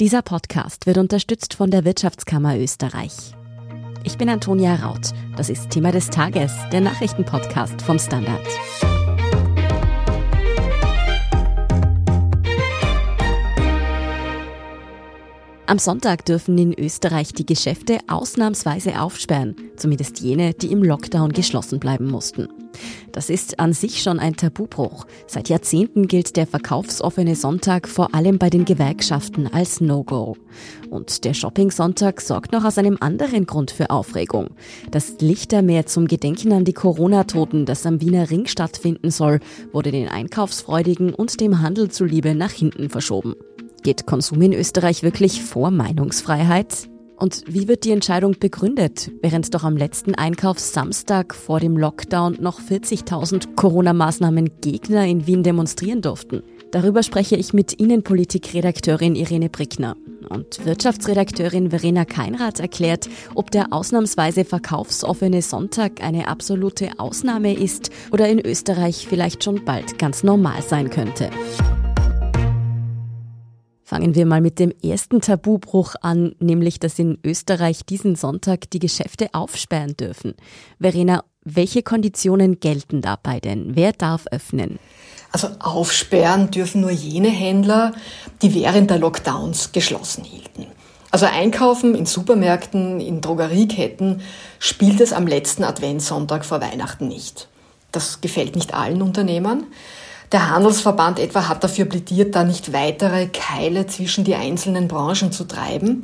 Dieser Podcast wird unterstützt von der Wirtschaftskammer Österreich. Ich bin Antonia Raut. Das ist Thema des Tages, der Nachrichtenpodcast vom Standard. Am Sonntag dürfen in Österreich die Geschäfte ausnahmsweise aufsperren, zumindest jene, die im Lockdown geschlossen bleiben mussten. Das ist an sich schon ein Tabubruch. Seit Jahrzehnten gilt der verkaufsoffene Sonntag vor allem bei den Gewerkschaften als No-Go. Und der Shopping-Sonntag sorgt noch aus einem anderen Grund für Aufregung. Das Lichtermeer zum Gedenken an die Corona-Toten, das am Wiener Ring stattfinden soll, wurde den Einkaufsfreudigen und dem Handel zuliebe nach hinten verschoben. Geht Konsum in Österreich wirklich vor Meinungsfreiheit? Und wie wird die Entscheidung begründet, während doch am letzten Einkaufssamstag vor dem Lockdown noch 40.000 Corona-Maßnahmen Gegner in Wien demonstrieren durften? Darüber spreche ich mit Innenpolitik-Redakteurin Irene Brickner. Und Wirtschaftsredakteurin Verena Keinrath erklärt, ob der ausnahmsweise verkaufsoffene Sonntag eine absolute Ausnahme ist oder in Österreich vielleicht schon bald ganz normal sein könnte. Fangen wir mal mit dem ersten Tabubruch an, nämlich dass in Österreich diesen Sonntag die Geschäfte aufsperren dürfen. Verena, welche Konditionen gelten dabei denn? Wer darf öffnen? Also aufsperren dürfen nur jene Händler, die während der Lockdowns geschlossen hielten. Also einkaufen in Supermärkten, in Drogerieketten spielt es am letzten Adventssonntag vor Weihnachten nicht. Das gefällt nicht allen Unternehmern. Der Handelsverband etwa hat dafür plädiert, da nicht weitere Keile zwischen die einzelnen Branchen zu treiben.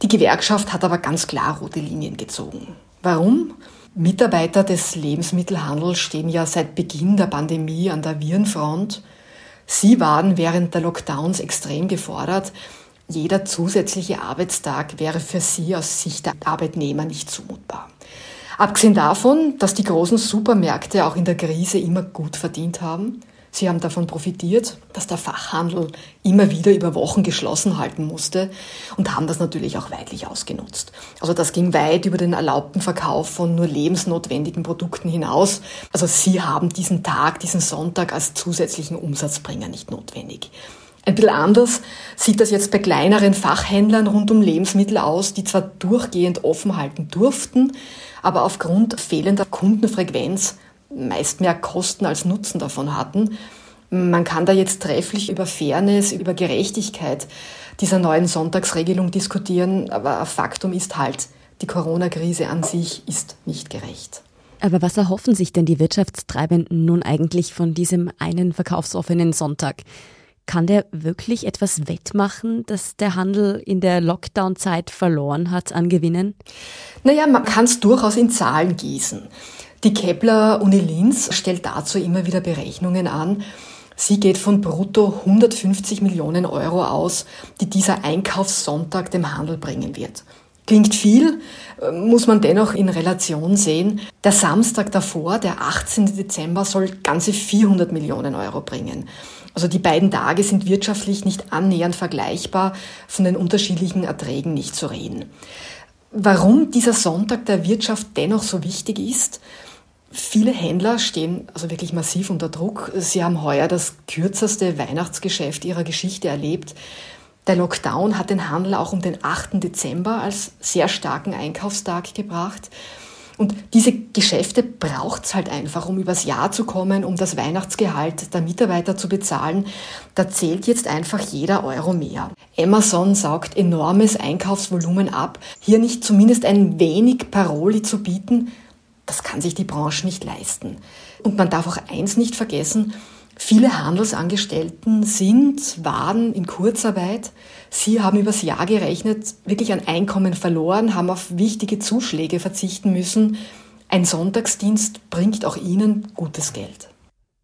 Die Gewerkschaft hat aber ganz klar rote Linien gezogen. Warum? Mitarbeiter des Lebensmittelhandels stehen ja seit Beginn der Pandemie an der Virenfront. Sie waren während der Lockdowns extrem gefordert. Jeder zusätzliche Arbeitstag wäre für sie aus Sicht der Arbeitnehmer nicht zumutbar. Abgesehen davon, dass die großen Supermärkte auch in der Krise immer gut verdient haben, Sie haben davon profitiert, dass der Fachhandel immer wieder über Wochen geschlossen halten musste und haben das natürlich auch weitlich ausgenutzt. Also das ging weit über den erlaubten Verkauf von nur lebensnotwendigen Produkten hinaus. Also Sie haben diesen Tag, diesen Sonntag als zusätzlichen Umsatzbringer nicht notwendig. Ein bisschen anders sieht das jetzt bei kleineren Fachhändlern rund um Lebensmittel aus, die zwar durchgehend offen halten durften, aber aufgrund fehlender Kundenfrequenz meist mehr Kosten als Nutzen davon hatten. Man kann da jetzt trefflich über Fairness, über Gerechtigkeit dieser neuen Sonntagsregelung diskutieren, aber Faktum ist halt, die Corona-Krise an sich ist nicht gerecht. Aber was erhoffen sich denn die Wirtschaftstreibenden nun eigentlich von diesem einen verkaufsoffenen Sonntag? Kann der wirklich etwas wettmachen, dass der Handel in der Lockdown-Zeit verloren hat an Gewinnen? Naja, man kann es durchaus in Zahlen gießen. Die Kepler Uni Linz stellt dazu immer wieder Berechnungen an. Sie geht von brutto 150 Millionen Euro aus, die dieser Einkaufssonntag dem Handel bringen wird. Klingt viel, muss man dennoch in Relation sehen. Der Samstag davor, der 18. Dezember, soll ganze 400 Millionen Euro bringen. Also die beiden Tage sind wirtschaftlich nicht annähernd vergleichbar, von den unterschiedlichen Erträgen nicht zu reden. Warum dieser Sonntag der Wirtschaft dennoch so wichtig ist, Viele Händler stehen also wirklich massiv unter Druck. Sie haben heuer das kürzeste Weihnachtsgeschäft ihrer Geschichte erlebt. Der Lockdown hat den Handel auch um den 8. Dezember als sehr starken Einkaufstag gebracht. Und diese Geschäfte braucht es halt einfach, um übers Jahr zu kommen, um das Weihnachtsgehalt der Mitarbeiter zu bezahlen. Da zählt jetzt einfach jeder Euro mehr. Amazon saugt enormes Einkaufsvolumen ab. Hier nicht zumindest ein wenig Paroli zu bieten, das kann sich die Branche nicht leisten. Und man darf auch eins nicht vergessen, viele Handelsangestellten sind, waren in Kurzarbeit. Sie haben übers Jahr gerechnet wirklich an Einkommen verloren, haben auf wichtige Zuschläge verzichten müssen. Ein Sonntagsdienst bringt auch ihnen gutes Geld.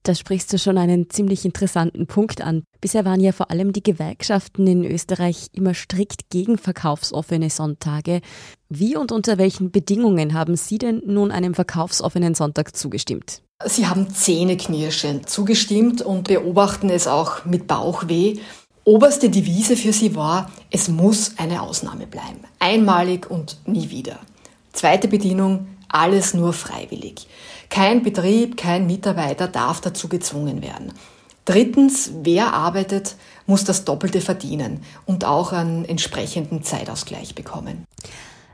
Da sprichst du schon einen ziemlich interessanten Punkt an. Bisher waren ja vor allem die Gewerkschaften in Österreich immer strikt gegen verkaufsoffene Sonntage. Wie und unter welchen Bedingungen haben Sie denn nun einem verkaufsoffenen Sonntag zugestimmt? Sie haben zähneknirschend zugestimmt und beobachten es auch mit Bauchweh. Oberste Devise für sie war, es muss eine Ausnahme bleiben. Einmalig und nie wieder. Zweite Bedienung, alles nur freiwillig. Kein Betrieb, kein Mitarbeiter darf dazu gezwungen werden. Drittens, wer arbeitet, muss das Doppelte verdienen und auch einen entsprechenden Zeitausgleich bekommen.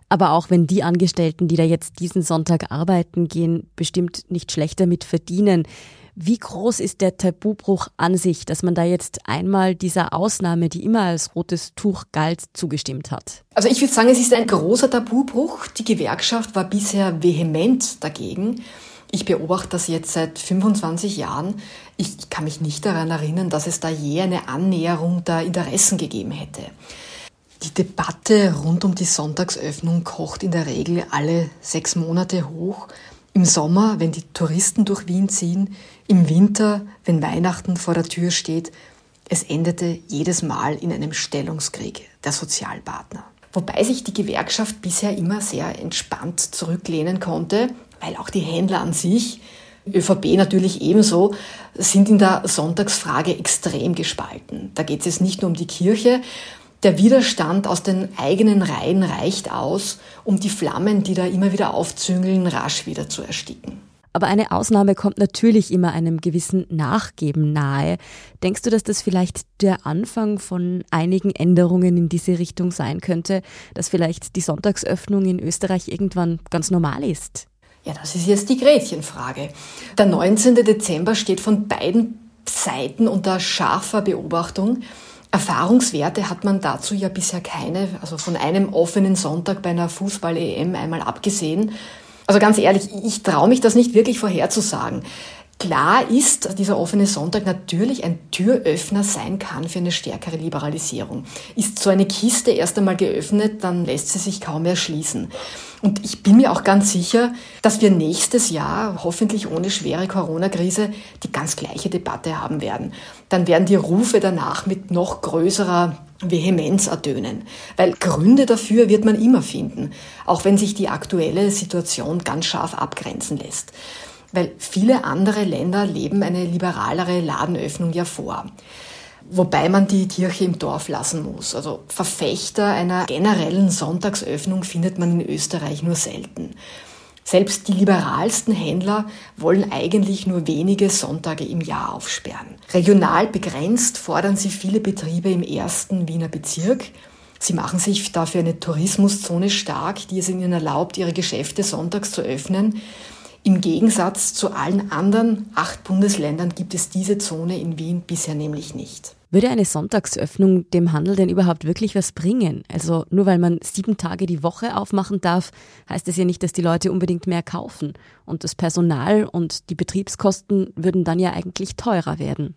Aber auch wenn die Angestellten, die da jetzt diesen Sonntag arbeiten gehen, bestimmt nicht schlechter mit verdienen. Wie groß ist der Tabubruch an sich, dass man da jetzt einmal dieser Ausnahme, die immer als rotes Tuch galt, zugestimmt hat? Also ich würde sagen, es ist ein großer Tabubruch. Die Gewerkschaft war bisher vehement dagegen. Ich beobachte das jetzt seit 25 Jahren. Ich kann mich nicht daran erinnern, dass es da je eine Annäherung der Interessen gegeben hätte. Die Debatte rund um die Sonntagsöffnung kocht in der Regel alle sechs Monate hoch. Im Sommer, wenn die Touristen durch Wien ziehen, im Winter, wenn Weihnachten vor der Tür steht. Es endete jedes Mal in einem Stellungskrieg der Sozialpartner. Wobei sich die Gewerkschaft bisher immer sehr entspannt zurücklehnen konnte weil auch die Händler an sich, ÖVP natürlich ebenso, sind in der Sonntagsfrage extrem gespalten. Da geht es nicht nur um die Kirche, der Widerstand aus den eigenen Reihen reicht aus, um die Flammen, die da immer wieder aufzüngeln, rasch wieder zu ersticken. Aber eine Ausnahme kommt natürlich immer einem gewissen Nachgeben nahe. Denkst du, dass das vielleicht der Anfang von einigen Änderungen in diese Richtung sein könnte, dass vielleicht die Sonntagsöffnung in Österreich irgendwann ganz normal ist? Ja, das ist jetzt die Gretchenfrage. Der 19. Dezember steht von beiden Seiten unter scharfer Beobachtung. Erfahrungswerte hat man dazu ja bisher keine, also von einem offenen Sonntag bei einer Fußball-EM einmal abgesehen. Also ganz ehrlich, ich traue mich das nicht wirklich vorherzusagen. Klar ist, dass dieser offene Sonntag natürlich ein Türöffner sein kann für eine stärkere Liberalisierung. Ist so eine Kiste erst einmal geöffnet, dann lässt sie sich kaum mehr schließen. Und ich bin mir auch ganz sicher, dass wir nächstes Jahr, hoffentlich ohne schwere Corona-Krise, die ganz gleiche Debatte haben werden. Dann werden die Rufe danach mit noch größerer Vehemenz ertönen. Weil Gründe dafür wird man immer finden, auch wenn sich die aktuelle Situation ganz scharf abgrenzen lässt weil viele andere Länder leben eine liberalere Ladenöffnung ja vor. Wobei man die Kirche im Dorf lassen muss. Also Verfechter einer generellen Sonntagsöffnung findet man in Österreich nur selten. Selbst die liberalsten Händler wollen eigentlich nur wenige Sonntage im Jahr aufsperren. Regional begrenzt fordern sie viele Betriebe im ersten Wiener Bezirk. Sie machen sich dafür eine Tourismuszone stark, die es ihnen erlaubt, ihre Geschäfte sonntags zu öffnen. Im Gegensatz zu allen anderen acht Bundesländern gibt es diese Zone in Wien bisher nämlich nicht. Würde eine Sonntagsöffnung dem Handel denn überhaupt wirklich was bringen? Also nur weil man sieben Tage die Woche aufmachen darf, heißt es ja nicht, dass die Leute unbedingt mehr kaufen. Und das Personal und die Betriebskosten würden dann ja eigentlich teurer werden.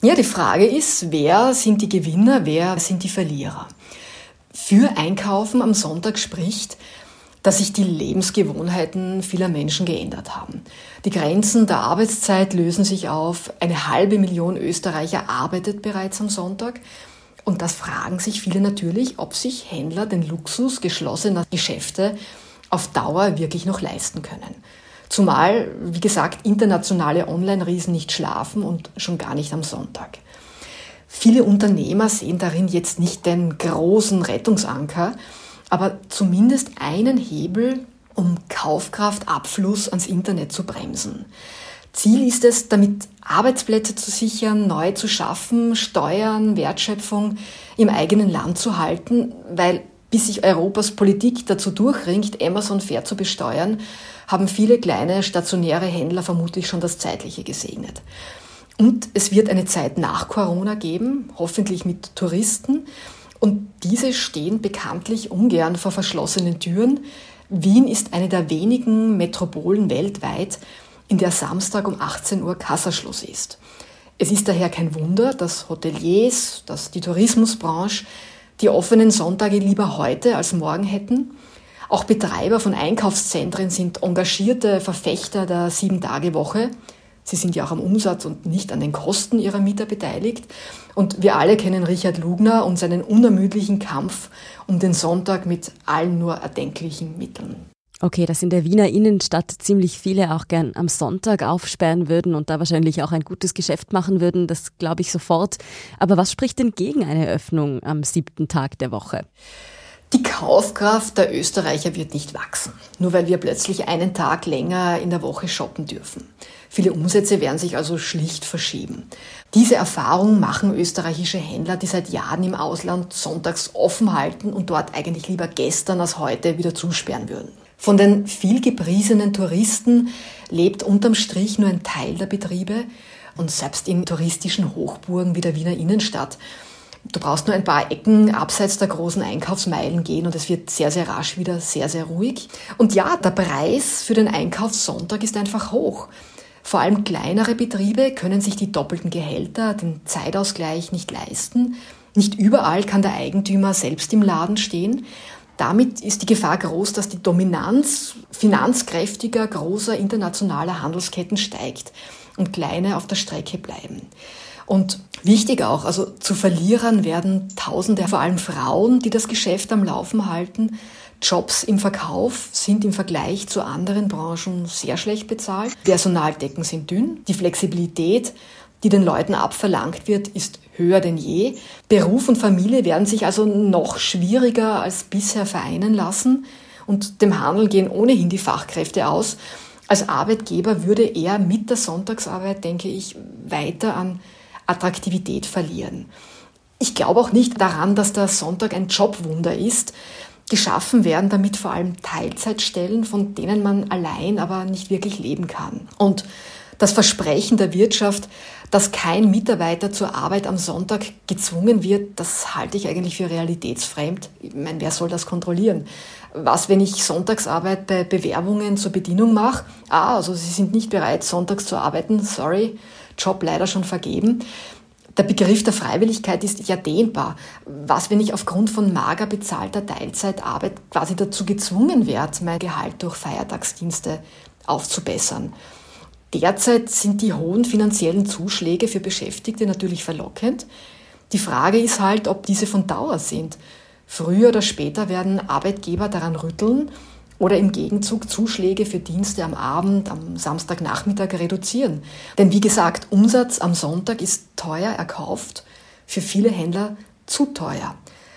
Ja, die Frage ist, wer sind die Gewinner, wer sind die Verlierer? Für Einkaufen am Sonntag spricht, dass sich die Lebensgewohnheiten vieler Menschen geändert haben. Die Grenzen der Arbeitszeit lösen sich auf. Eine halbe Million Österreicher arbeitet bereits am Sonntag. Und das fragen sich viele natürlich, ob sich Händler den Luxus geschlossener Geschäfte auf Dauer wirklich noch leisten können. Zumal, wie gesagt, internationale Online-Riesen nicht schlafen und schon gar nicht am Sonntag. Viele Unternehmer sehen darin jetzt nicht den großen Rettungsanker, aber zumindest einen Hebel, um Kaufkraftabfluss ans Internet zu bremsen. Ziel ist es, damit Arbeitsplätze zu sichern, neu zu schaffen, Steuern, Wertschöpfung im eigenen Land zu halten, weil bis sich Europas Politik dazu durchringt, Amazon fair zu besteuern, haben viele kleine stationäre Händler vermutlich schon das Zeitliche gesegnet. Und es wird eine Zeit nach Corona geben, hoffentlich mit Touristen, und diese stehen bekanntlich ungern vor verschlossenen Türen. Wien ist eine der wenigen Metropolen weltweit, in der Samstag um 18 Uhr Kassaschluss ist. Es ist daher kein Wunder, dass Hoteliers, dass die Tourismusbranche die offenen Sonntage lieber heute als morgen hätten. Auch Betreiber von Einkaufszentren sind engagierte Verfechter der Sieben-Tage-Woche. Sie sind ja auch am Umsatz und nicht an den Kosten ihrer Mieter beteiligt. Und wir alle kennen Richard Lugner und seinen unermüdlichen Kampf um den Sonntag mit allen nur erdenklichen Mitteln. Okay, dass in der Wiener Innenstadt ziemlich viele auch gern am Sonntag aufsperren würden und da wahrscheinlich auch ein gutes Geschäft machen würden, das glaube ich sofort. Aber was spricht denn gegen eine Öffnung am siebten Tag der Woche? Die Kaufkraft der Österreicher wird nicht wachsen, nur weil wir plötzlich einen Tag länger in der Woche shoppen dürfen. Viele Umsätze werden sich also schlicht verschieben. Diese Erfahrung machen österreichische Händler, die seit Jahren im Ausland sonntags offen halten und dort eigentlich lieber gestern als heute wieder zusperren würden. Von den viel gepriesenen Touristen lebt unterm Strich nur ein Teil der Betriebe und selbst in touristischen Hochburgen wie der Wiener Innenstadt. Du brauchst nur ein paar Ecken abseits der großen Einkaufsmeilen gehen und es wird sehr, sehr rasch wieder sehr, sehr ruhig. Und ja, der Preis für den Einkaufssonntag ist einfach hoch. Vor allem kleinere Betriebe können sich die doppelten Gehälter, den Zeitausgleich nicht leisten. Nicht überall kann der Eigentümer selbst im Laden stehen. Damit ist die Gefahr groß, dass die Dominanz finanzkräftiger, großer internationaler Handelsketten steigt und kleine auf der Strecke bleiben. Und wichtig auch, also zu Verlierern werden Tausende, vor allem Frauen, die das Geschäft am Laufen halten. Jobs im Verkauf sind im Vergleich zu anderen Branchen sehr schlecht bezahlt. Personaldecken sind dünn. Die Flexibilität, die den Leuten abverlangt wird, ist höher denn je. Beruf und Familie werden sich also noch schwieriger als bisher vereinen lassen. Und dem Handel gehen ohnehin die Fachkräfte aus. Als Arbeitgeber würde er mit der Sonntagsarbeit, denke ich, weiter an Attraktivität verlieren. Ich glaube auch nicht daran, dass der Sonntag ein Jobwunder ist. Geschaffen werden damit vor allem Teilzeitstellen, von denen man allein aber nicht wirklich leben kann. Und das Versprechen der Wirtschaft, dass kein Mitarbeiter zur Arbeit am Sonntag gezwungen wird, das halte ich eigentlich für realitätsfremd. Ich meine, wer soll das kontrollieren? Was, wenn ich Sonntagsarbeit bei Bewerbungen zur Bedienung mache? Ah, also Sie sind nicht bereit, sonntags zu arbeiten, sorry. Job leider schon vergeben. Der Begriff der Freiwilligkeit ist ja dehnbar. Was, wenn ich aufgrund von mager bezahlter Teilzeitarbeit quasi dazu gezwungen werde, mein Gehalt durch Feiertagsdienste aufzubessern? Derzeit sind die hohen finanziellen Zuschläge für Beschäftigte natürlich verlockend. Die Frage ist halt, ob diese von Dauer sind. Früher oder später werden Arbeitgeber daran rütteln oder im Gegenzug Zuschläge für Dienste am Abend, am Samstagnachmittag reduzieren. Denn wie gesagt, Umsatz am Sonntag ist teuer erkauft, für viele Händler zu teuer.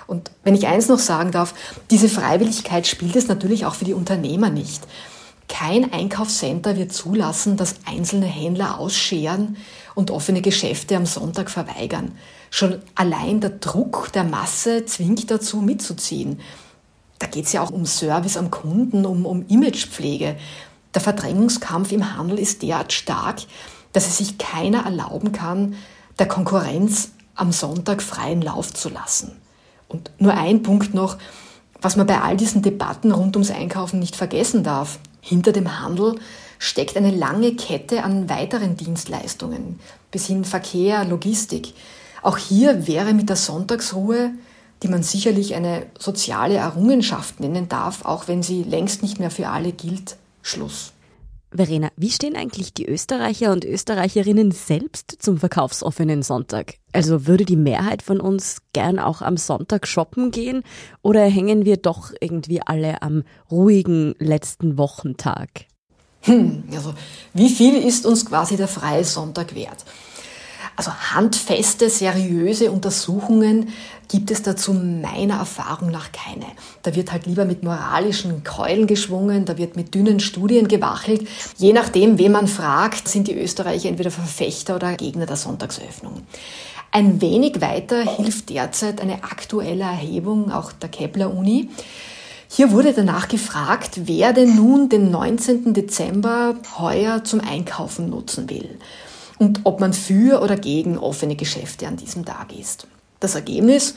Und wenn ich eins noch sagen darf, diese Freiwilligkeit spielt es natürlich auch für die Unternehmer nicht. Kein Einkaufscenter wird zulassen, dass einzelne Händler ausscheren und offene Geschäfte am Sonntag verweigern. Schon allein der Druck der Masse zwingt dazu mitzuziehen. Da geht es ja auch um Service am Kunden, um, um Imagepflege. Der Verdrängungskampf im Handel ist derart stark, dass es sich keiner erlauben kann, der Konkurrenz am Sonntag freien Lauf zu lassen. Und nur ein Punkt noch, was man bei all diesen Debatten rund ums Einkaufen nicht vergessen darf. Hinter dem Handel steckt eine lange Kette an weiteren Dienstleistungen, bis hin Verkehr, Logistik. Auch hier wäre mit der Sonntagsruhe die man sicherlich eine soziale Errungenschaft nennen darf, auch wenn sie längst nicht mehr für alle gilt, Schluss. Verena, wie stehen eigentlich die Österreicher und Österreicherinnen selbst zum verkaufsoffenen Sonntag? Also würde die Mehrheit von uns gern auch am Sonntag shoppen gehen oder hängen wir doch irgendwie alle am ruhigen letzten Wochentag? Hm, also wie viel ist uns quasi der freie Sonntag wert? Also handfeste, seriöse Untersuchungen gibt es dazu meiner Erfahrung nach keine. Da wird halt lieber mit moralischen Keulen geschwungen, da wird mit dünnen Studien gewachelt. Je nachdem, wen man fragt, sind die Österreicher entweder Verfechter oder Gegner der Sonntagsöffnung. Ein wenig weiter hilft derzeit eine aktuelle Erhebung auch der Kepler Uni. Hier wurde danach gefragt, wer denn nun den 19. Dezember heuer zum Einkaufen nutzen will und ob man für oder gegen offene Geschäfte an diesem Tag ist. Das Ergebnis,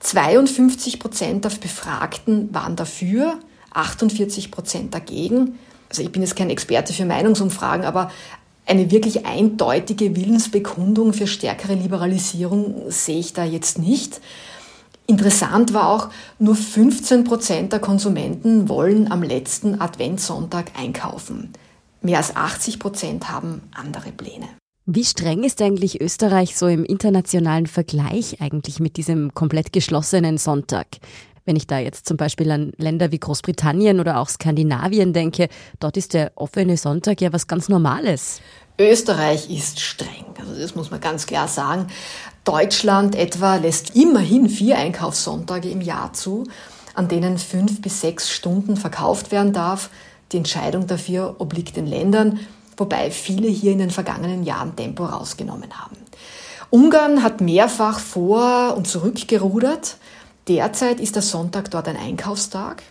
52 Prozent der Befragten waren dafür, 48 Prozent dagegen. Also ich bin jetzt kein Experte für Meinungsumfragen, aber eine wirklich eindeutige Willensbekundung für stärkere Liberalisierung sehe ich da jetzt nicht. Interessant war auch, nur 15 Prozent der Konsumenten wollen am letzten Adventssonntag einkaufen. Mehr als 80 Prozent haben andere Pläne. Wie streng ist eigentlich Österreich so im internationalen Vergleich eigentlich mit diesem komplett geschlossenen Sonntag? Wenn ich da jetzt zum Beispiel an Länder wie Großbritannien oder auch Skandinavien denke, dort ist der offene Sonntag ja was ganz Normales. Österreich ist streng, also das muss man ganz klar sagen. Deutschland etwa lässt immerhin vier Einkaufssonntage im Jahr zu. an denen fünf bis sechs Stunden verkauft werden darf. Die Entscheidung dafür obliegt den Ländern, wobei viele hier in den vergangenen Jahren Tempo rausgenommen haben. Ungarn hat mehrfach vor und zurückgerudert. Derzeit ist der Sonntag dort ein Einkaufstag.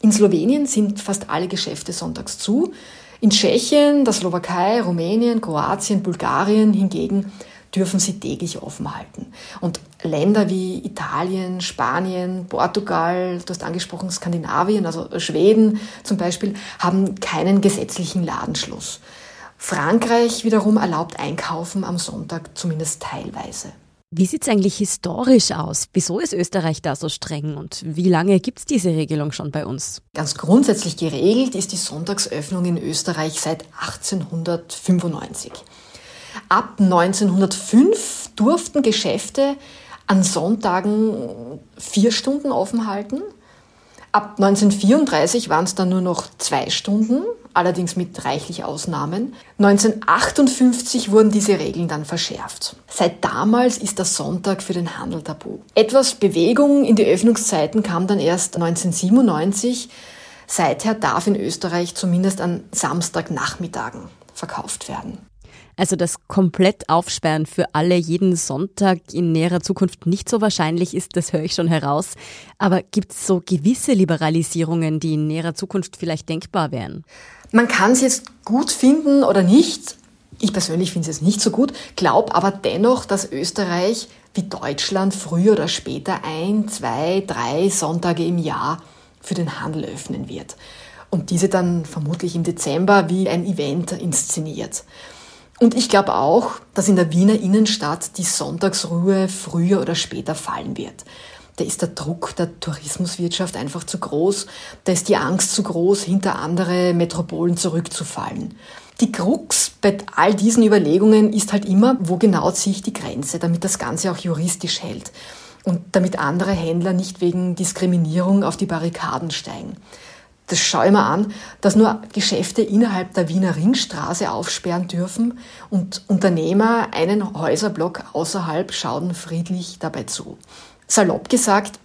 In Slowenien sind fast alle Geschäfte sonntags zu. In Tschechien, der Slowakei, Rumänien, Kroatien, Bulgarien hingegen dürfen sie täglich offen halten. Und Länder wie Italien, Spanien, Portugal, du hast angesprochen Skandinavien, also Schweden zum Beispiel, haben keinen gesetzlichen Ladenschluss. Frankreich wiederum erlaubt Einkaufen am Sonntag zumindest teilweise. Wie sieht es eigentlich historisch aus? Wieso ist Österreich da so streng und wie lange gibt es diese Regelung schon bei uns? Ganz grundsätzlich geregelt ist die Sonntagsöffnung in Österreich seit 1895. Ab 1905 durften Geschäfte an Sonntagen vier Stunden offen halten. Ab 1934 waren es dann nur noch zwei Stunden, allerdings mit reichlich Ausnahmen. 1958 wurden diese Regeln dann verschärft. Seit damals ist der Sonntag für den Handel tabu. Etwas Bewegung in die Öffnungszeiten kam dann erst 1997. Seither darf in Österreich zumindest an Samstagnachmittagen verkauft werden. Also das komplett Aufsperren für alle jeden Sonntag in näherer Zukunft nicht so wahrscheinlich ist, das höre ich schon heraus. Aber gibt es so gewisse Liberalisierungen, die in näherer Zukunft vielleicht denkbar wären? Man kann es jetzt gut finden oder nicht. Ich persönlich finde es jetzt nicht so gut, glaube aber dennoch, dass Österreich wie Deutschland früher oder später ein, zwei, drei Sonntage im Jahr für den Handel öffnen wird. Und diese dann vermutlich im Dezember wie ein Event inszeniert. Und ich glaube auch, dass in der Wiener Innenstadt die Sonntagsruhe früher oder später fallen wird. Da ist der Druck der Tourismuswirtschaft einfach zu groß, da ist die Angst zu groß, hinter andere Metropolen zurückzufallen. Die Krux bei all diesen Überlegungen ist halt immer, wo genau ziehe ich die Grenze, damit das Ganze auch juristisch hält und damit andere Händler nicht wegen Diskriminierung auf die Barrikaden steigen das schaue ich mir an, dass nur Geschäfte innerhalb der Wiener Ringstraße aufsperren dürfen und Unternehmer einen Häuserblock außerhalb schauen friedlich dabei zu. Salopp gesagt,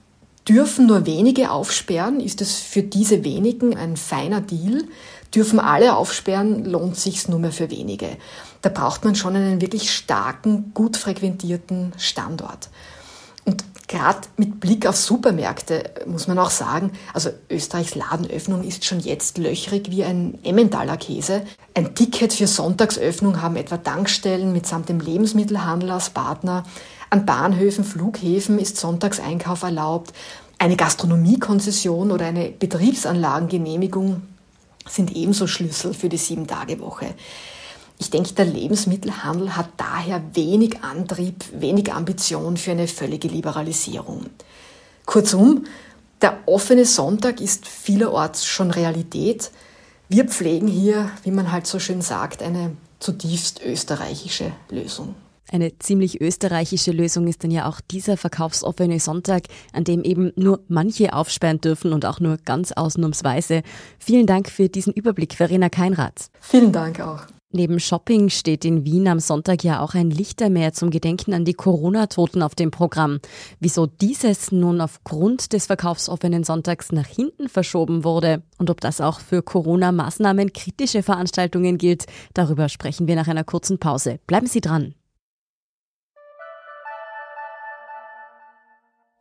dürfen nur wenige aufsperren, ist es für diese wenigen ein feiner Deal. Dürfen alle aufsperren, lohnt sich's nur mehr für wenige. Da braucht man schon einen wirklich starken, gut frequentierten Standort. Gerade mit Blick auf Supermärkte muss man auch sagen, also Österreichs Ladenöffnung ist schon jetzt löchrig wie ein Emmentaler Käse. Ein Ticket für Sonntagsöffnung haben etwa Tankstellen mitsamt dem Lebensmittelhandel als Partner. An Bahnhöfen, Flughäfen ist Sonntagseinkauf erlaubt. Eine Gastronomiekonzession oder eine Betriebsanlagengenehmigung sind ebenso Schlüssel für die Sieben-Tage-Woche. Ich denke, der Lebensmittelhandel hat daher wenig Antrieb, wenig Ambition für eine völlige Liberalisierung. Kurzum, der offene Sonntag ist vielerorts schon Realität. Wir pflegen hier, wie man halt so schön sagt, eine zutiefst österreichische Lösung. Eine ziemlich österreichische Lösung ist dann ja auch dieser verkaufsoffene Sonntag, an dem eben nur manche aufsperren dürfen und auch nur ganz ausnahmsweise. Vielen Dank für diesen Überblick, Verena Keinrath. Vielen Dank auch. Neben Shopping steht in Wien am Sonntag ja auch ein Lichtermeer zum Gedenken an die Corona-Toten auf dem Programm. Wieso dieses nun aufgrund des verkaufsoffenen Sonntags nach hinten verschoben wurde und ob das auch für Corona-Maßnahmen kritische Veranstaltungen gilt, darüber sprechen wir nach einer kurzen Pause. Bleiben Sie dran.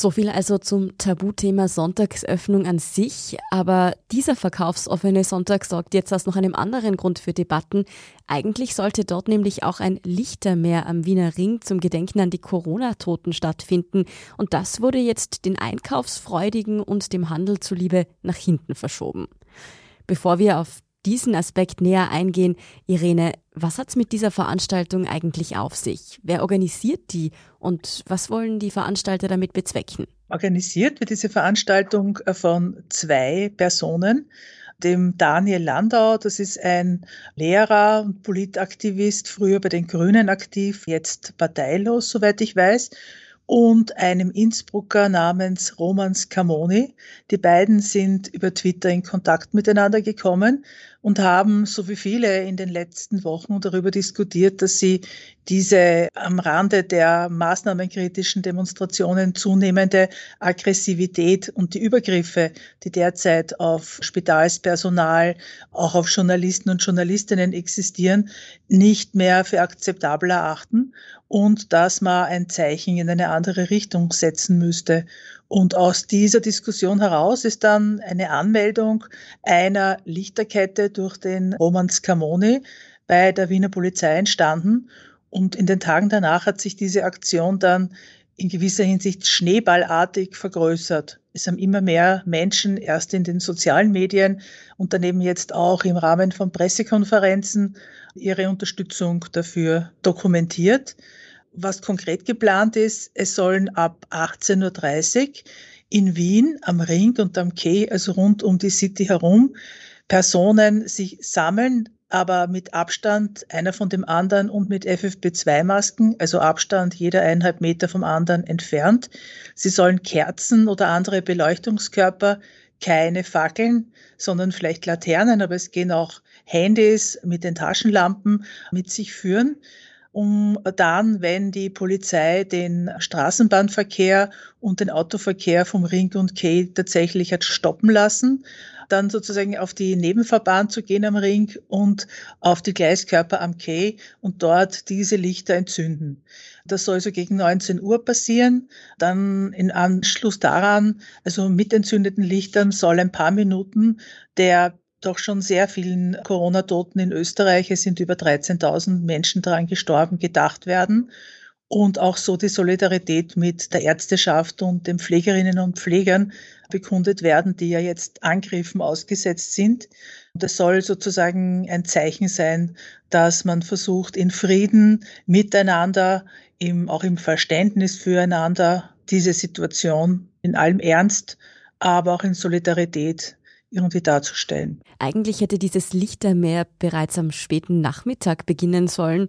So viel also zum Tabuthema Sonntagsöffnung an sich. Aber dieser verkaufsoffene Sonntag sorgt jetzt aus noch einem anderen Grund für Debatten. Eigentlich sollte dort nämlich auch ein Lichtermeer am Wiener Ring zum Gedenken an die Corona-Toten stattfinden. Und das wurde jetzt den Einkaufsfreudigen und dem Handel zuliebe nach hinten verschoben. Bevor wir auf diesen Aspekt näher eingehen, Irene, was hat es mit dieser Veranstaltung eigentlich auf sich? Wer organisiert die und was wollen die Veranstalter damit bezwecken? Organisiert wird diese Veranstaltung von zwei Personen dem Daniel Landau. Das ist ein Lehrer und Politaktivist, früher bei den Grünen aktiv, jetzt parteilos, soweit ich weiß und einem Innsbrucker namens Roman Scamoni. Die beiden sind über Twitter in Kontakt miteinander gekommen und haben, so wie viele in den letzten Wochen, darüber diskutiert, dass sie diese am Rande der maßnahmenkritischen Demonstrationen zunehmende Aggressivität und die Übergriffe, die derzeit auf Spitalspersonal, auch auf Journalisten und Journalistinnen existieren, nicht mehr für akzeptabel erachten und dass man ein Zeichen in eine andere Richtung setzen müsste. Und aus dieser Diskussion heraus ist dann eine Anmeldung einer Lichterkette durch den Roman Scamoni bei der Wiener Polizei entstanden. Und in den Tagen danach hat sich diese Aktion dann in gewisser Hinsicht schneeballartig vergrößert. Es haben immer mehr Menschen erst in den sozialen Medien und daneben jetzt auch im Rahmen von Pressekonferenzen ihre Unterstützung dafür dokumentiert. Was konkret geplant ist, es sollen ab 18.30 Uhr in Wien am Ring und am Quai, also rund um die City herum, Personen sich sammeln, aber mit Abstand einer von dem anderen und mit FFP2-Masken, also Abstand jeder eineinhalb Meter vom anderen entfernt. Sie sollen Kerzen oder andere Beleuchtungskörper, keine Fackeln, sondern vielleicht Laternen, aber es gehen auch Handys mit den Taschenlampen mit sich führen um dann, wenn die Polizei den Straßenbahnverkehr und den Autoverkehr vom Ring und Quai tatsächlich hat stoppen lassen, dann sozusagen auf die Nebenverbahn zu gehen am Ring und auf die Gleiskörper am Quai und dort diese Lichter entzünden. Das soll so gegen 19 Uhr passieren. Dann in Anschluss daran, also mit entzündeten Lichtern, soll ein paar Minuten der doch schon sehr vielen Corona-Toten in Österreich, es sind über 13.000 Menschen daran gestorben, gedacht werden und auch so die Solidarität mit der Ärzteschaft und den Pflegerinnen und Pflegern bekundet werden, die ja jetzt Angriffen ausgesetzt sind. Das soll sozusagen ein Zeichen sein, dass man versucht, in Frieden miteinander, im, auch im Verständnis füreinander, diese Situation in allem Ernst, aber auch in Solidarität irgendwie darzustellen. Eigentlich hätte dieses Lichtermeer bereits am späten Nachmittag beginnen sollen.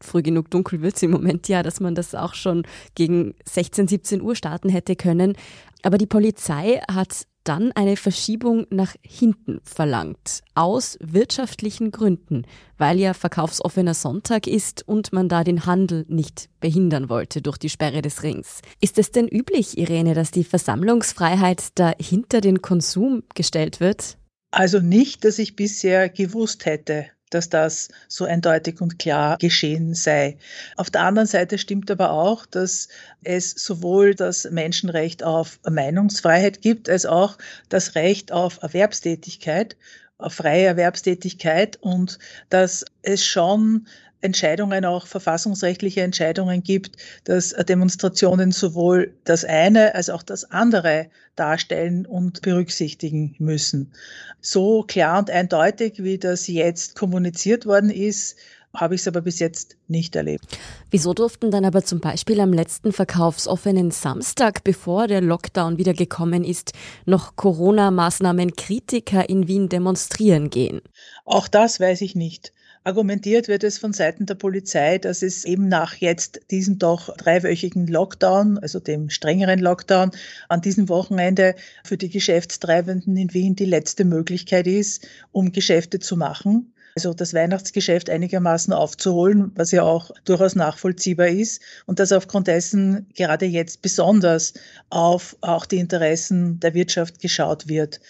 Früh genug dunkel wird es im Moment ja, dass man das auch schon gegen 16, 17 Uhr starten hätte können. Aber die Polizei hat dann eine Verschiebung nach hinten verlangt, aus wirtschaftlichen Gründen, weil ja verkaufsoffener Sonntag ist und man da den Handel nicht behindern wollte durch die Sperre des Rings. Ist es denn üblich, Irene, dass die Versammlungsfreiheit da hinter den Konsum gestellt wird? Also nicht, dass ich bisher gewusst hätte dass das so eindeutig und klar geschehen sei. Auf der anderen Seite stimmt aber auch, dass es sowohl das Menschenrecht auf Meinungsfreiheit gibt, als auch das Recht auf Erwerbstätigkeit auf freie Erwerbstätigkeit und dass es schon Entscheidungen, auch verfassungsrechtliche Entscheidungen gibt, dass Demonstrationen sowohl das eine als auch das andere darstellen und berücksichtigen müssen. So klar und eindeutig, wie das jetzt kommuniziert worden ist, habe ich es aber bis jetzt nicht erlebt. Wieso durften dann aber zum Beispiel am letzten verkaufsoffenen Samstag, bevor der Lockdown wieder gekommen ist, noch Corona-Maßnahmen Kritiker in Wien demonstrieren gehen? Auch das weiß ich nicht. Argumentiert wird es von Seiten der Polizei, dass es eben nach jetzt diesem doch dreiwöchigen Lockdown, also dem strengeren Lockdown, an diesem Wochenende für die Geschäftstreibenden in Wien die letzte Möglichkeit ist, um Geschäfte zu machen. Also das Weihnachtsgeschäft einigermaßen aufzuholen, was ja auch durchaus nachvollziehbar ist und dass aufgrund dessen gerade jetzt besonders auf auch die Interessen der Wirtschaft geschaut wird.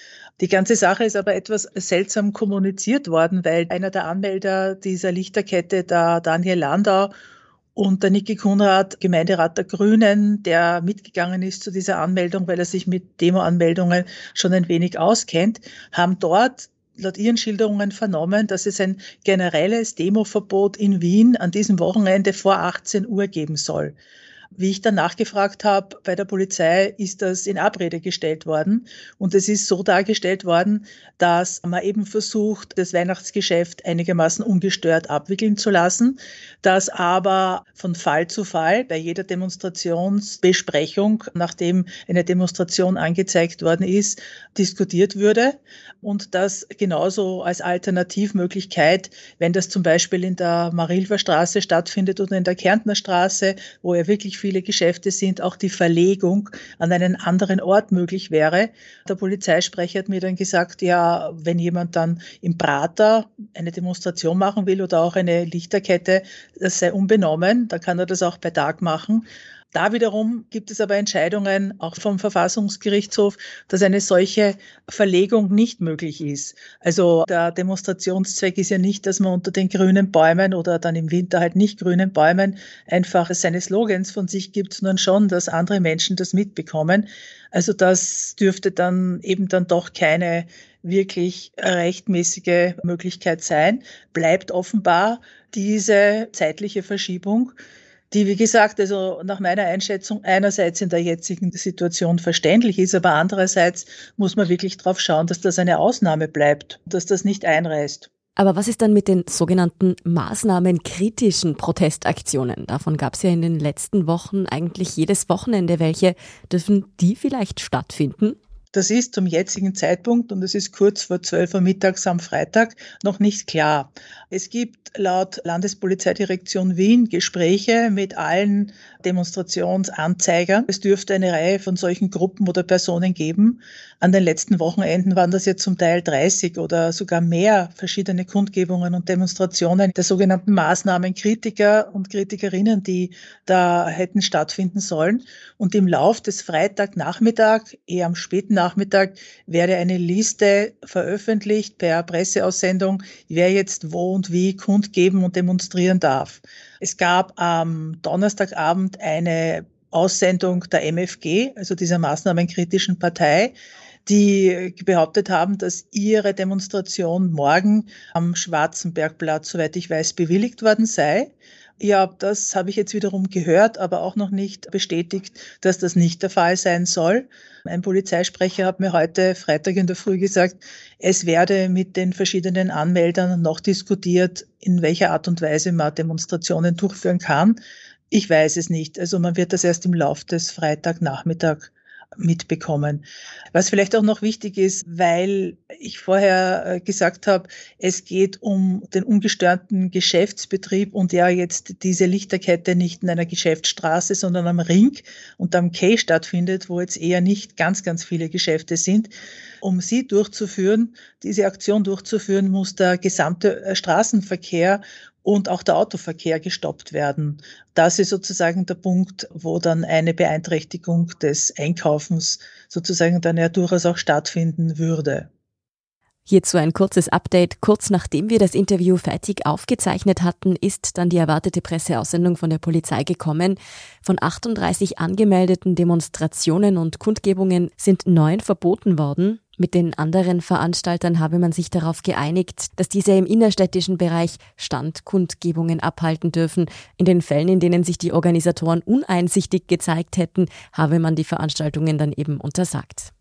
Die ganze Sache ist aber etwas seltsam kommuniziert worden, weil einer der Anmelder dieser Lichterkette, der Daniel Landau, und der Niki Kunrad, Gemeinderat der Grünen, der mitgegangen ist zu dieser Anmeldung, weil er sich mit Demo-Anmeldungen schon ein wenig auskennt, haben dort laut ihren Schilderungen vernommen, dass es ein generelles Demoverbot in Wien an diesem Wochenende vor 18 Uhr geben soll Wie ich dann nachgefragt habe bei der Polizei, ist das in Abrede gestellt worden. Und es ist so dargestellt worden, dass man eben versucht, das Weihnachtsgeschäft einigermaßen ungestört abwickeln zu lassen, dass aber von Fall zu Fall bei jeder Demonstrationsbesprechung, nachdem eine Demonstration angezeigt worden ist, diskutiert würde und das genauso als Alternativmöglichkeit, wenn das zum Beispiel in der Marilfer Straße stattfindet oder in der Kärntner Straße, wo ja wirklich viele Geschäfte sind, auch die Verlegung an einen anderen Ort möglich wäre. Der Polizeisprecher hat mir dann gesagt, ja, wenn jemand dann im Prater eine Demonstration machen will oder auch eine Lichterkette, das sei unbenommen, dann kann er das auch bei Tag machen. Da wiederum gibt es aber Entscheidungen auch vom Verfassungsgerichtshof, dass eine solche Verlegung nicht möglich ist. Also der Demonstrationszweck ist ja nicht, dass man unter den grünen Bäumen oder dann im Winter halt nicht grünen Bäumen einfach seine Slogans von sich gibt, sondern schon, dass andere Menschen das mitbekommen. Also das dürfte dann eben dann doch keine wirklich rechtmäßige Möglichkeit sein. Bleibt offenbar diese zeitliche Verschiebung die, wie gesagt, also nach meiner Einschätzung einerseits in der jetzigen Situation verständlich ist, aber andererseits muss man wirklich darauf schauen, dass das eine Ausnahme bleibt, dass das nicht einreißt. Aber was ist dann mit den sogenannten maßnahmenkritischen Protestaktionen? Davon gab es ja in den letzten Wochen eigentlich jedes Wochenende welche. Dürfen die vielleicht stattfinden? Das ist zum jetzigen Zeitpunkt, und es ist kurz vor 12 Uhr mittags am Freitag, noch nicht klar. Es gibt laut Landespolizeidirektion Wien Gespräche mit allen Demonstrationsanzeigern. Es dürfte eine Reihe von solchen Gruppen oder Personen geben. An den letzten Wochenenden waren das jetzt zum Teil 30 oder sogar mehr verschiedene Kundgebungen und Demonstrationen der sogenannten Maßnahmenkritiker und Kritikerinnen, die da hätten stattfinden sollen. Und im Lauf des Freitagnachmittag, eher am späten Nachmittag, werde eine Liste veröffentlicht per Presseaussendung, wer jetzt wo und wie kundgeben und demonstrieren darf. Es gab am Donnerstagabend eine Aussendung der MFG, also dieser maßnahmenkritischen Partei, die behauptet haben, dass ihre Demonstration morgen am Schwarzenbergplatz, soweit ich weiß, bewilligt worden sei. Ja, das habe ich jetzt wiederum gehört, aber auch noch nicht bestätigt, dass das nicht der Fall sein soll. Ein Polizeisprecher hat mir heute Freitag in der Früh gesagt, es werde mit den verschiedenen Anmeldern noch diskutiert, in welcher Art und Weise man Demonstrationen durchführen kann. Ich weiß es nicht. Also man wird das erst im Lauf des Freitagnachmittag mitbekommen. Was vielleicht auch noch wichtig ist, weil ich vorher äh, gesagt habe, es geht um den ungestörten Geschäftsbetrieb und ja jetzt diese Lichterkette nicht in einer Geschäftsstraße, sondern am Ring und am Quai stattfindet, wo jetzt eher nicht ganz, ganz viele Geschäfte sind. Um sie durchzuführen, diese Aktion durchzuführen, muss der gesamte äh, Straßenverkehr und auch der Autoverkehr gestoppt werden. Das ist sozusagen der Punkt, wo dann eine Beeinträchtigung des Einkaufens sozusagen dann ja durchaus auch stattfinden würde. Hierzu ein kurzes Update. Kurz nachdem wir das Interview fertig aufgezeichnet hatten, ist dann die erwartete Presseaussendung von der Polizei gekommen. Von 38 angemeldeten Demonstrationen und Kundgebungen sind neun verboten worden. Mit den anderen Veranstaltern habe man sich darauf geeinigt, dass diese im innerstädtischen Bereich Standkundgebungen abhalten dürfen. In den Fällen, in denen sich die Organisatoren uneinsichtig gezeigt hätten, habe man die Veranstaltungen dann eben untersagt.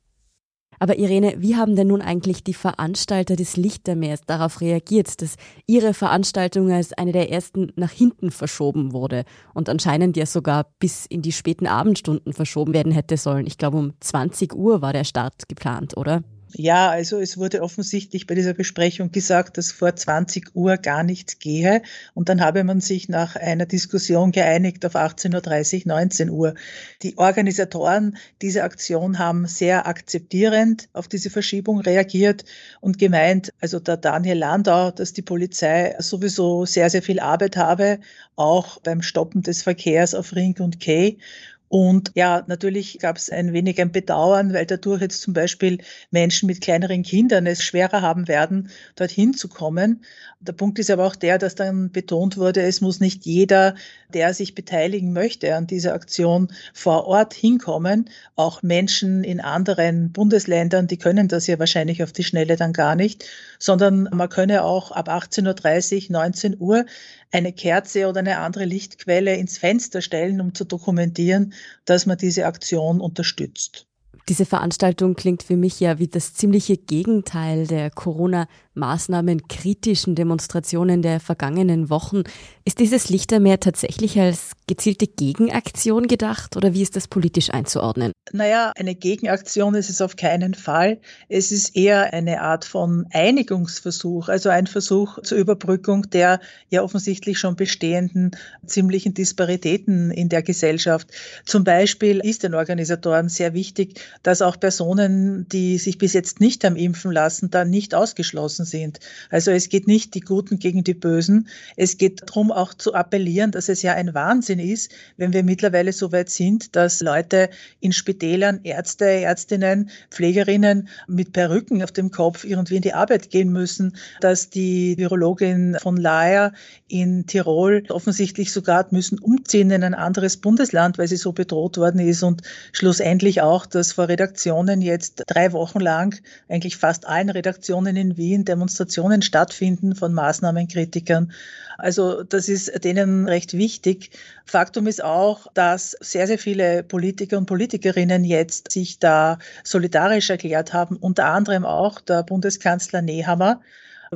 Aber Irene, wie haben denn nun eigentlich die Veranstalter des Lichtermeers darauf reagiert, dass ihre Veranstaltung als eine der ersten nach hinten verschoben wurde und anscheinend ja sogar bis in die späten Abendstunden verschoben werden hätte sollen? Ich glaube, um 20 Uhr war der Start geplant, oder? Ja, also es wurde offensichtlich bei dieser Besprechung gesagt, dass vor 20 Uhr gar nichts gehe. Und dann habe man sich nach einer Diskussion geeinigt auf 18.30 Uhr, 19 Uhr. Die Organisatoren dieser Aktion haben sehr akzeptierend auf diese Verschiebung reagiert und gemeint, also der Daniel Landau, dass die Polizei sowieso sehr, sehr viel Arbeit habe, auch beim Stoppen des Verkehrs auf Ring und Kay Und ja, natürlich gab es ein wenig ein Bedauern, weil dadurch jetzt zum Beispiel Menschen mit kleineren Kindern es schwerer haben werden, dorthin zu kommen. Der Punkt ist aber auch der, dass dann betont wurde, es muss nicht jeder, der sich beteiligen möchte an dieser Aktion, vor Ort hinkommen. Auch Menschen in anderen Bundesländern, die können das ja wahrscheinlich auf die Schnelle dann gar nicht, sondern man könne auch ab 18.30 Uhr, 19 Uhr eine Kerze oder eine andere Lichtquelle ins Fenster stellen, um zu dokumentieren, dass man diese Aktion unterstützt. Diese Veranstaltung klingt für mich ja wie das ziemliche Gegenteil der Corona-Maßnahmen kritischen Demonstrationen der vergangenen Wochen. Ist dieses Lichtermeer tatsächlich als gezielte Gegenaktion gedacht oder wie ist das politisch einzuordnen? Naja, eine Gegenaktion ist es auf keinen Fall. Es ist eher eine Art von Einigungsversuch, also ein Versuch zur Überbrückung der ja offensichtlich schon bestehenden ziemlichen Disparitäten in der Gesellschaft. Zum Beispiel ist den Organisatoren sehr wichtig, dass auch Personen, die sich bis jetzt nicht haben impfen lassen, dann nicht ausgeschlossen sind. Also es geht nicht die Guten gegen die Bösen. Es geht darum, auch zu appellieren, dass es ja ein Wahnsinn ist, wenn wir mittlerweile so weit sind, dass Leute in Spitälern, Ärzte, Ärztinnen, Pflegerinnen mit Perücken auf dem Kopf irgendwie in die Arbeit gehen müssen, dass die Virologin von Laer in Tirol offensichtlich sogar müssen umziehen in ein anderes Bundesland, weil sie so bedroht worden ist und schlussendlich auch, dass vor Redaktionen jetzt drei Wochen lang, eigentlich fast allen Redaktionen in Wien, Demonstrationen stattfinden von Maßnahmenkritikern. Also das ist denen recht wichtig. Faktum ist auch, dass sehr, sehr viele Politiker und Politikerinnen jetzt sich da solidarisch erklärt haben, unter anderem auch der Bundeskanzler Nehammer,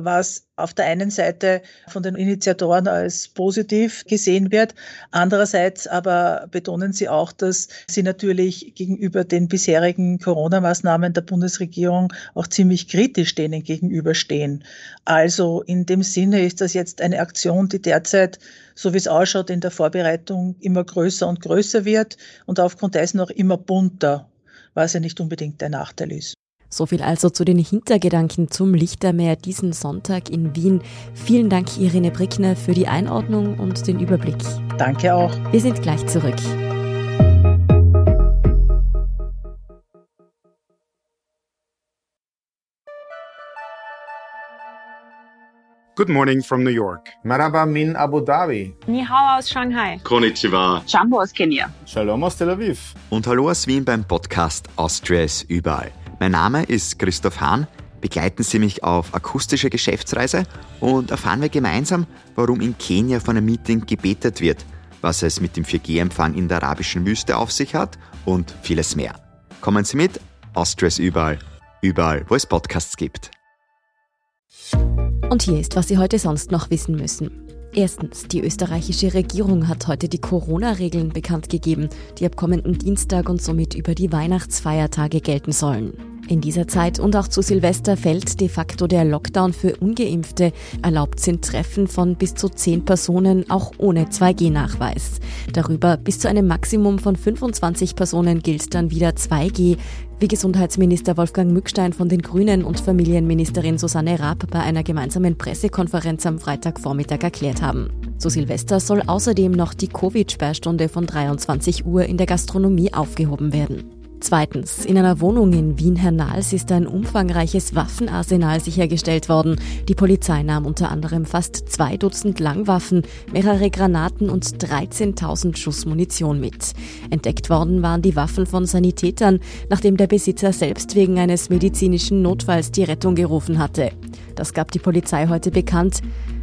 was auf der einen Seite von den Initiatoren als positiv gesehen wird. Andererseits aber betonen sie auch, dass sie natürlich gegenüber den bisherigen Corona-Maßnahmen der Bundesregierung auch ziemlich kritisch denen gegenüberstehen. Also in dem Sinne ist das jetzt eine Aktion, die derzeit, so wie es ausschaut, in der Vorbereitung immer größer und größer wird und aufgrund dessen auch immer bunter, was ja nicht unbedingt ein Nachteil ist. So viel also zu den Hintergedanken zum Lichtermeer diesen Sonntag in Wien. Vielen Dank, Irene Brickner, für die Einordnung und den Überblick. Danke auch. Wir sind gleich zurück. Good morning from New York. Maraba min Abu Dhabi. Ni hao aus Shanghai. Konnichiwa. Jumbo aus Kenia. Shalom aus Tel Aviv. Und hallo aus Wien beim Podcast Austria ist überall. Mein Name ist Christoph Hahn. Begleiten Sie mich auf akustische Geschäftsreise und erfahren wir gemeinsam, warum in Kenia von einem Meeting gebetet wird, was es mit dem 4G-Empfang in der arabischen Wüste auf sich hat und vieles mehr. Kommen Sie mit, Austria ist überall, überall, wo es Podcasts gibt. Und hier ist, was Sie heute sonst noch wissen müssen. Erstens, die österreichische Regierung hat heute die Corona-Regeln bekannt gegeben, die ab kommenden Dienstag und somit über die Weihnachtsfeiertage gelten sollen. In dieser Zeit und auch zu Silvester fällt de facto der Lockdown für ungeimpfte. Erlaubt sind Treffen von bis zu zehn Personen, auch ohne 2G-Nachweis. Darüber bis zu einem Maximum von 25 Personen gilt dann wieder 2G, wie Gesundheitsminister Wolfgang Mückstein von den Grünen und Familienministerin Susanne Raab bei einer gemeinsamen Pressekonferenz am Freitagvormittag erklärt haben. Zu Silvester soll außerdem noch die Covid-Sperrstunde von 23 Uhr in der Gastronomie aufgehoben werden. Zweitens, in einer Wohnung in Wien-Hernals ist ein umfangreiches Waffenarsenal sichergestellt worden. Die Polizei nahm unter anderem fast zwei Dutzend Langwaffen, mehrere Granaten und 13.000 Schuss Munition mit. Entdeckt worden waren die Waffen von Sanitätern, nachdem der Besitzer selbst wegen eines medizinischen Notfalls die Rettung gerufen hatte. Das gab die Polizei heute bekannt.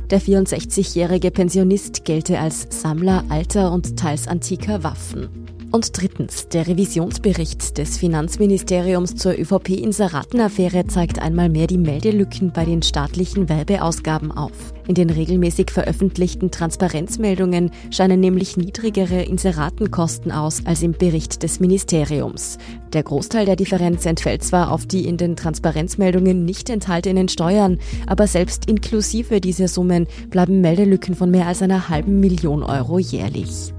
Der 64-jährige Pensionist gelte als Sammler alter und teils antiker Waffen. Und drittens, der Revisionsbericht des Finanzministeriums zur ÖVP-Inseratenaffäre zeigt einmal mehr die Meldelücken bei den staatlichen Werbeausgaben auf. In den regelmäßig veröffentlichten Transparenzmeldungen scheinen nämlich niedrigere Inseratenkosten aus als im Bericht des Ministeriums. Der Großteil der Differenz entfällt zwar auf die in den Transparenzmeldungen nicht enthaltenen Steuern, aber selbst inklusive dieser Summen bleiben Meldelücken von mehr als einer halben Million Euro jährlich.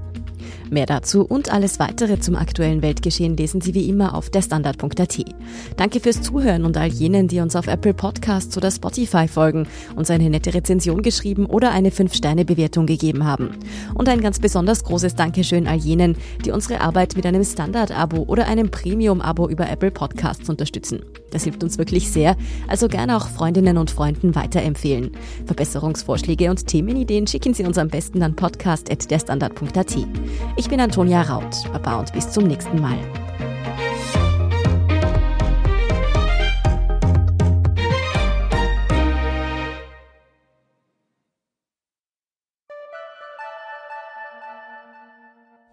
Mehr dazu und alles weitere zum aktuellen Weltgeschehen lesen Sie wie immer auf derstandard.at. Danke fürs Zuhören und all jenen, die uns auf Apple Podcasts oder Spotify folgen, uns eine nette Rezension geschrieben oder eine 5-Sterne-Bewertung gegeben haben. Und ein ganz besonders großes Dankeschön all jenen, die unsere Arbeit mit einem Standard-Abo oder einem Premium-Abo über Apple Podcasts unterstützen. Das hilft uns wirklich sehr, also gerne auch Freundinnen und Freunden weiterempfehlen. Verbesserungsvorschläge und Themenideen schicken Sie uns am besten an podcast.derstandard.at. Ich bin Antonia Raut, Baba und bis zum nächsten Mal.